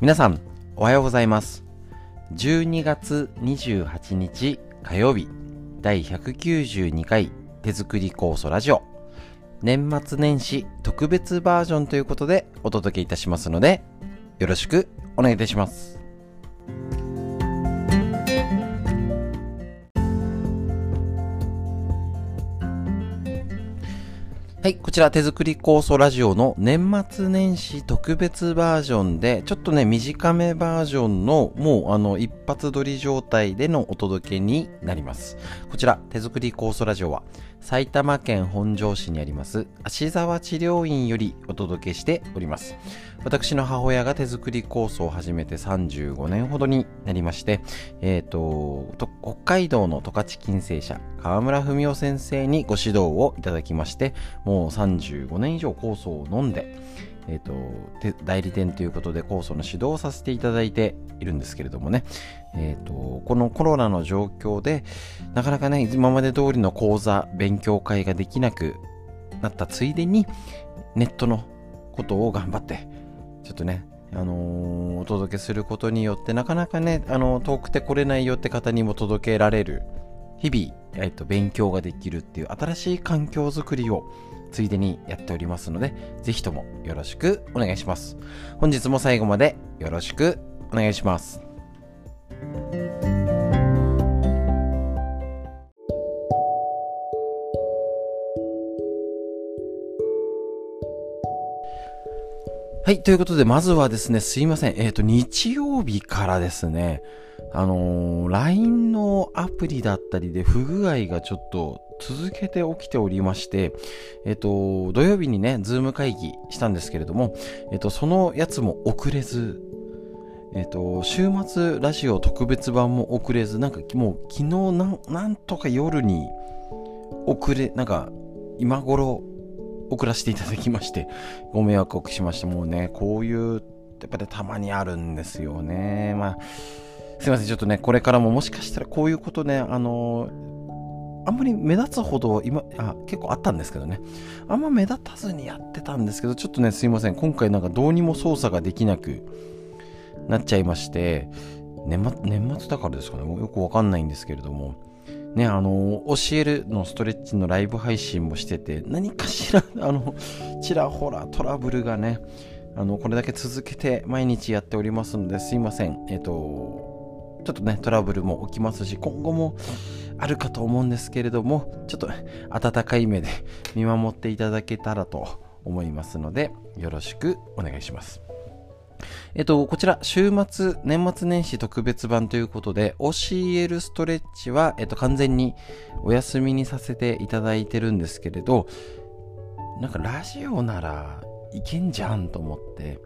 皆さん、おはようございます。12月28日火曜日、第192回手作り酵素ラジオ。年末年始特別バージョンということでお届けいたしますので、よろしくお願いいたします。はい、こちら手作り酵素ラジオの年末年始特別バージョンで、ちょっとね、短めバージョンのもうあの一発撮り状態でのお届けになります。こちら手作り酵素ラジオは埼玉県本庄市にあります芦沢治療院よりお届けしております。私の母親が手作り酵素を始めて35年ほどになりまして、えっ、と、と北海道の十勝金星社河村文夫先生にご指導をいただきまして、もう35年以上酵素を飲んで、えっ、と、代理店ということで酵素の指導をさせていただいているんですけれどもね、えっ、と、このコロナの状況で、なかなかね、今まで通りの講座、勉強会ができなくなったついでに、ネットのことを頑張って、ちょっとね、あのーお届けすることによって、なかなかね、あの遠くて来れないよって方にも届けられる、日々、えっと、勉強ができるっていう新しい環境づくりを、ついでにやっておりますので、ぜひともよろしくお願いします。本日も最後までよろしくお願いします。はい。ということで、まずはですね、すいません。えっ、と、日曜日からですね、あのー LINE のアプリだったりで不具合がちょっと続けて起きておりまして、えっ、と、土曜日にね、ズーム会議したんですけれども、えっ、と、そのやつも遅れず、えっ、と、週末ラジオ特別版も遅れず、なんかもう昨日なん、なんとか夜に遅れ、なんか今頃送らせていただきまして、ご迷惑をおかけしまして、もうね、こういう、やっぱりたまにあるんですよね。まあ、すいません、ちょっとね、これからももしかしたらこういうことね、あのあんまり目立つほど今あ結構あったんですけどね。あんま目立たずにやってたんですけどちょっとねすいません今回なんかどうにも操作ができなくなっちゃいまして年末年末だからですかね。もうよくわかんないんですけれども。ねあの教えるのストレッチのライブ配信もしてて何かしら あのちらほらトラブルがねあのこれだけ続けて毎日やっておりますのですいません。えっ、とちょっとねトラブルも起きますし今後もあるかと思うんですけれどもちょっと温かい目で見守っていただけたらと思いますのでよろしくお願いします。えっと、こちら、週末、年末年始特別版ということで、教えるストレッチは、えっと、完全にお休みにさせていただいてるんですけれど、なんかラジオならいけんじゃんと思って、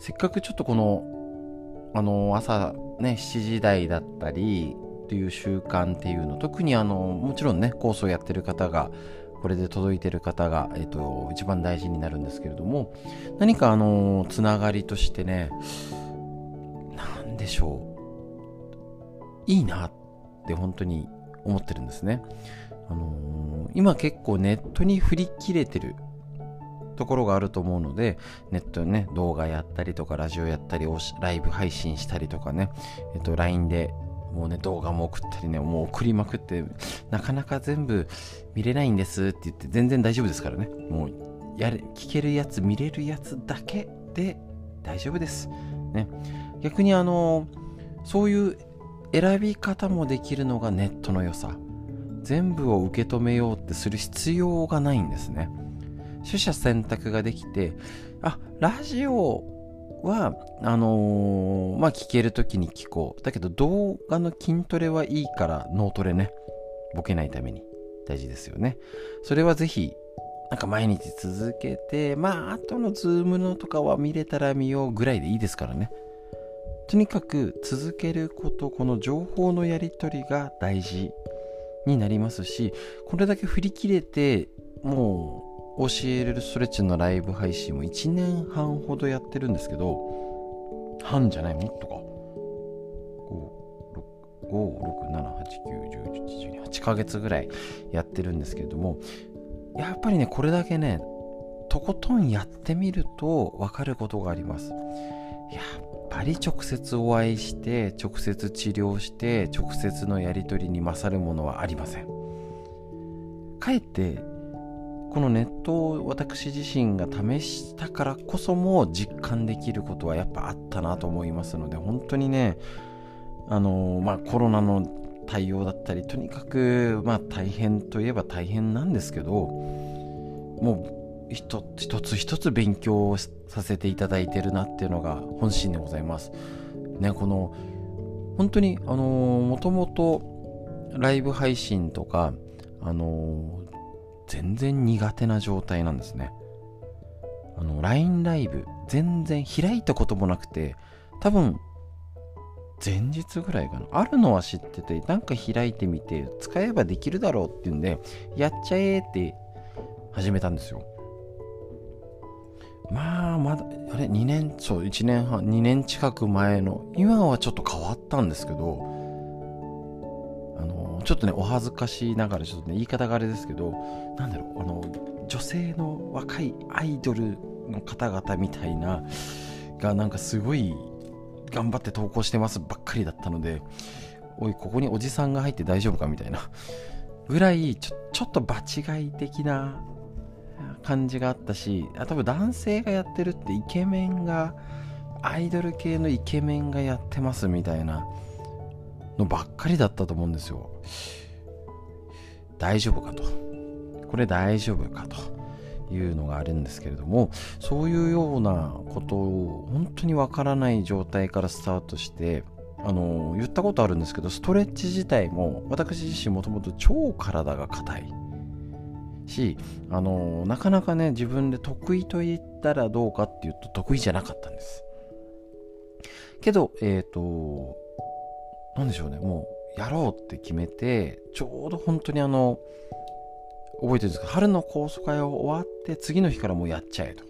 せっかくちょっとこの、あの、朝ね、7時台だったり、っていう習慣っていうの、特にあの、もちろんね、コースをやってる方が、これで届いてる方が、えっと、一番大事になるんですけれども、何かあの、つながりとしてね、なんでしょう。いいなって本当に思ってるんですね。あのー今結構ネットに振り切れてるところがあると思うので、ネットね、動画やったりとか、ラジオやったり、ライブ配信したりとかね、えっと、LINE でもうね、動画も送ったりね、もう送りまくって、なかなか全部見れないんですって言って、全然大丈夫ですからね。もう、やれ、聞けるやつ、見れるやつだけで大丈夫です。ね。逆にあの、そういう選び方もできるのがネットの良さ。全部を受け止めようってする必要がないんですね。取捨選択ができて、あ、ラジオは、あのーまあ、聞けるときに聞こう。だけど動画の筋トレはいいから脳トレね。ボケないために大事ですよね。それはぜひ、なんか毎日続けて、まあ、後のズームのとかは見れたら見ようぐらいでいいですからね。とにかく続けること、この情報のやり取りが大事になりますし、これだけ振り切れて、もう教えるストレッチのライブ配信も1年半ほどやってるんですけど、半じゃない、もっとか。5、6、7、8、9、10、11、12、8ヶ月ぐらいやってるんですけれども、やっぱりね、これだけね、とことんやってみると分かることがあります。やっぱり直接お会いして直接治療して直接のやり取りに勝るものはありませんかえってこのネットを私自身が試したからこそも実感できることはやっぱあったなと思いますので本当にねあのまあコロナの対応だったりとにかくまあ大変といえば大変なんですけどもう一つ一つ一つ勉強させていただいてるなっていうのが本心でございます。ね、この本当にあのもともとライブ配信とかあの全然苦手な状態なんですね。あの LINE ライブ全然開いたこともなくて多分前日ぐらいかな。あるのは知っててなんか開いてみて使えばできるだろうっていうんでやっちゃえって始めたんですよ。まあまだあれ？2年？そう1年半2年近く前の今はちょっと変わったんですけどちょっとねお恥ずかしながらちょっとね言い方があれですけどなんだろうあの女性の若いアイドルの方々みたいながなんかすごい頑張って投稿してますばっかりだったのでおいここにおじさんが入って大丈夫かみたいなぐらいちょちょっと場違い的な感じがあったしあ多分男性がやってるってイケメンがアイドル系のイケメンがやってますみたいなのばっかりだったと思うんですよ。大丈夫かと。これ大丈夫かと。いうのがあるんですけれどもそういうようなことを本当にわからない状態からスタートしてあの言ったことあるんですけどストレッチ自体も私自身もともと超体が硬い。しあのなかなかね自分で得意と言ったらどうかっていうと得意じゃなかったんです。けどえっ、ー、と何でしょうね。もうやろうって決めてちょうど本当にあの覚えてるんですか？春の高速会を終わって次の日からもうやっちゃえと。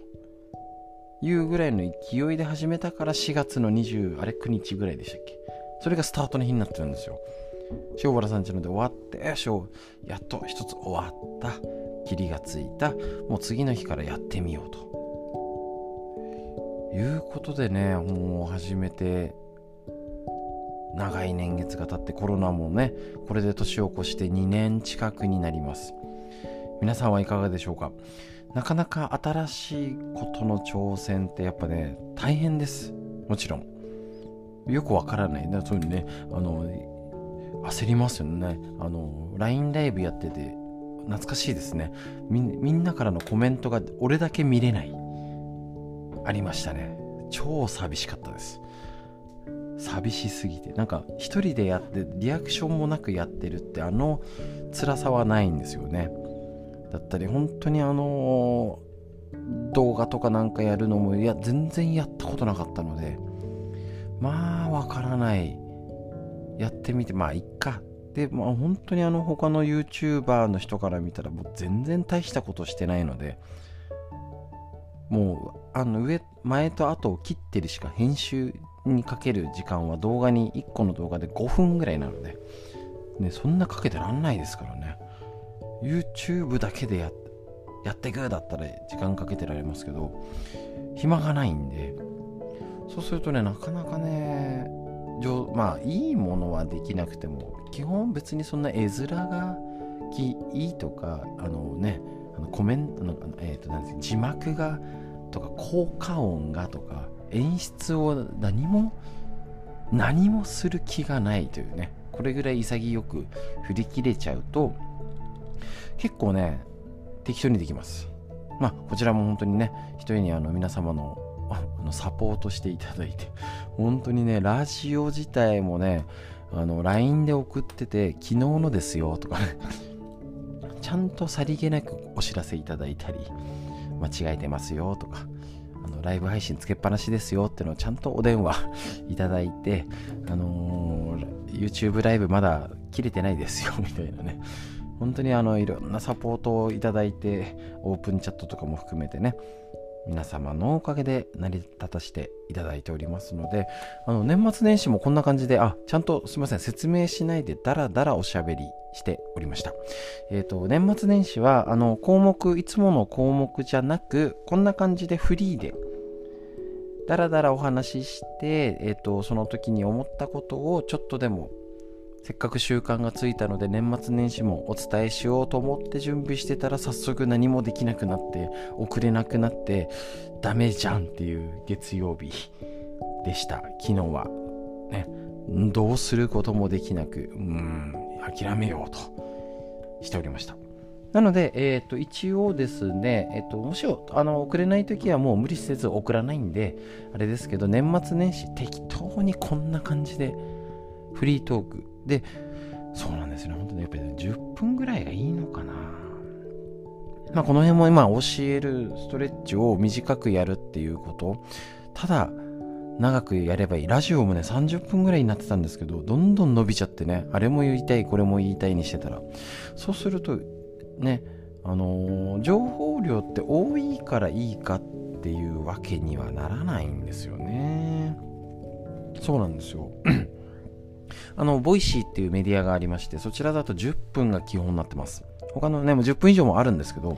いうぐらいの勢いで始めたから4月の20あれ9日ぐらいでしたっけ？それがスタートの日になってるんですよ。塩原さんちので終わってやっと一つ終わった。霧がついた。もう次の日からやってみようと。いうことでねもう始めて長い年月が経ってコロナもねこれで年を越して2年近くになります。皆さんはいかがでしょうか？なかなか新しいことの挑戦ってやっぱね大変です。もちろん。よくわからない。だそういうねあの焦りますよね。あの LINE ライブやってて懐かしいですね。みんなからのコメントが俺だけ見れない。ありましたね。超寂しかったです。寂しすぎて。なんか一人でやってリアクションもなくやってるってあの辛さはないんですよね。だったり本当にあの動画とかなんかやるのもいや全然やったことなかったのでまあわからない。やってみてまあいっか。でまあ本当にあの他の YouTuber の人から見たらもう全然大したことしてないのでもうあの上前と後を切ってるしか編集にかける時間は動画に1個の動画で5分ぐらいなので、ね、そんなかけてらんないですからね。YouTube だけでややっていくだったら時間かけてられますけど暇がないんで。そうするとねなかなかねまあいいものはできなくても基本別にそんな絵面がきいいとかあのねあのコメントの、えーと、なんです字幕がとか効果音がとか演出を何も何もする気がないというねこれぐらい潔く振り切れちゃうと結構ね、適当にできます。まあ、こちらも本当にね、一人にあの皆様の あのサポートしていただいて、本当にね、ラジオ自体もね、あの、LINE で送ってて、昨日のですよとかね、ちゃんとさりげなくお知らせいただいたり、間違えてますよとか、のライブ配信つけっぱなしですよっていうのをちゃんとお電話いただいて、あのー、YouTube ライブまだ切れてないですよ みたいなね、本当にあのいろんなサポートをいただいてオープンチャットとかも含めてね皆様のおかげで成り立たせていただいておりますのであの年末年始もこんな感じであちゃんとすいません説明しないでダラダラおしゃべりしておりました。えっ、ー、と年末年始はあの項目いつもの項目じゃなくこんな感じでフリーでだらだらお話しして、えっ、と、その時に思ったことをちょっとでもせっかく習慣がついたので年末年始もお伝えしようと思って準備してたら早速何もできなくなって遅れなくなってダメじゃんっていう月曜日 でした。昨日は。ね。どうすることもできなくうん諦めようとしておりました。なので、えっ、ー、と、一応ですね、えっ、ー、と、もしあの、送れないときはもう無理せず送らないんで、あれですけど、年末年始適当にこんな感じで、フリートークで、そうなんですね。本当にやっぱり、ね、10分ぐらいがいいのかな。まあ、この辺も今教えるストレッチを短くやるっていうこと。ただ、長くやればいい。ラジオもね、30分ぐらいになってたんですけど、どんどん伸びちゃってね、あれも言いたい、これも言いたいにしてたら。そうすると、ね、あのー、情報量って多いからいいかっていうわけにはならないんですよね。そうなんですよ。あの、 Voicy っていうメディアがありまして、そちらだと10分が基本になってます。他のね、もう10分以上もあるんですけど、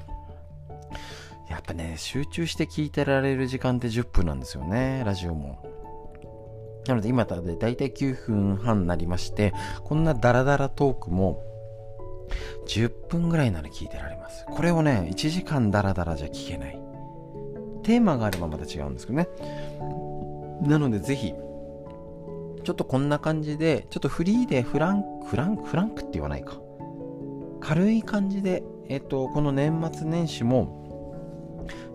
やっぱね、集中して聞いてられる時間って10分なんですよね、ラジオも。なので今でだいたい9分半になりまして、こんなダラダラトークも10分ぐらいなら聞いてられます。これをね、1時間ダラダラじゃ聞けない。テーマがあればまた違うんですけどね。なのでぜひ、ちょっとこんな感じで、ちょっとフリーでフランク、フランク、フランクって言わないか。軽い感じで、えっと、この年末年始も、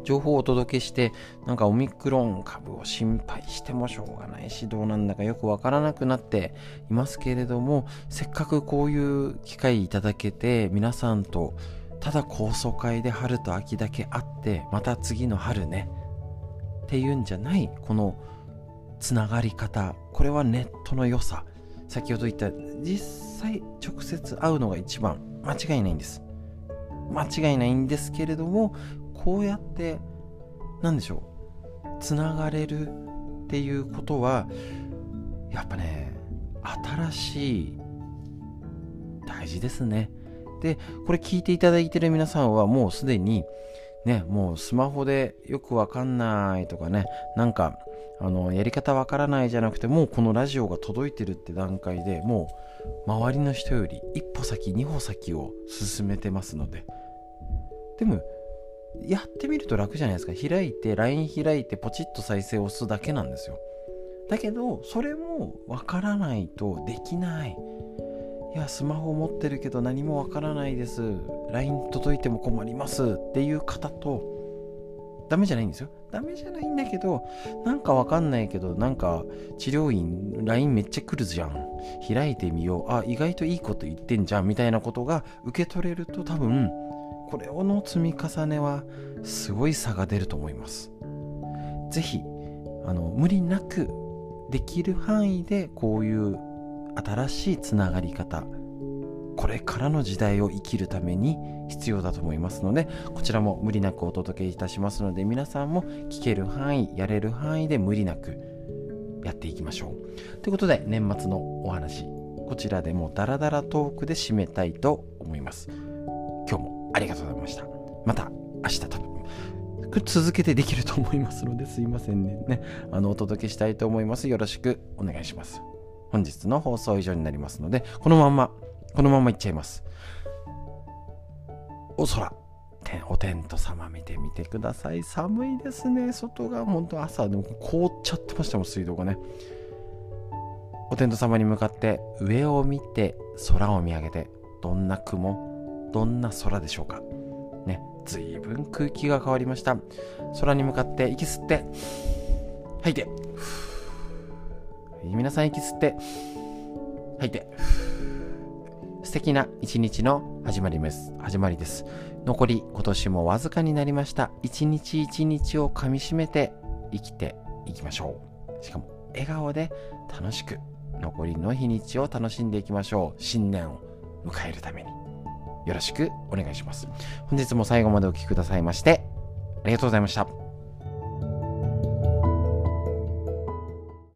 情報をお届けして、なんかオミクロン株を心配してもしょうがないし、どうなんだかよくわからなくなっていますけれども、せっかくこういう機会いただけて、皆さんとただ高層会で春と秋だけあって、また次の春ね、っていうんじゃない、このつながり方。これはネットの良さ。先ほど言った実際直接会うのが一番。間違いないんです。間違いないんですけれどもこうやって何でしょうつながれるっていうことはやっぱね新しい大事ですね。でこれ聞いていただいてる皆さんはもうすでにねもうスマホでよくわかんないとかねなんかあのやり方わからないじゃなくてもうこのラジオが届いてるって段階でもう周りの人より一歩先二歩先を進めてますので。でもやってみると楽じゃないですか開いて LINE 開いてポチッと再生を押すだけなんですよだけどそれもわからないとできないいやスマホ持ってるけど何もわからないです LINE 届いても困りますっていう方とダメじゃないんですよ。ダメじゃないんだけど、なんかわかんないけど、なんか治療院 LINE めっちゃ来るじゃん。開いてみよう。あ、意外といいこと言ってんじゃん。みたいなことが受け取れると多分、これをの積み重ねはすごい差が出ると思います。ぜひ、あの、無理なくできる範囲でこういう新しいつながり方、これからの時代を生きるために必要だと思いますのでこちらも無理なくお届けいたしますので皆さんも聞ける範囲やれる範囲で無理なくやっていきましょうということで年末のお話こちらでもダラダラトークで締めたいと思いますありがとうございましたまた明日多分続けてできると思いますのですいませんねねあのお届けしたいと思いますよろしくお願いします本日の放送は以上になりますのでこのままこのままいっちゃいます。お空、おテント様見てみてください。寒いですね。外が本当朝でも凍っちゃってましたもん、水道がね。お天道様に向かって上を見て空を見上げてどんな雲どんな空でしょうかね随分空気が変わりました空に向かって息吸って吐いて皆さん息吸って吐いて素敵な一日の始まりです。始まりです。残り今年もわずかになりました。一日一日をかみしめて生きていきましょう。しかも笑顔で楽しく残りの日にちを楽しんでいきましょう。新年を迎えるために。よろしくお願いします。本日も最後までお聴きくださいまして、ありがとうございました。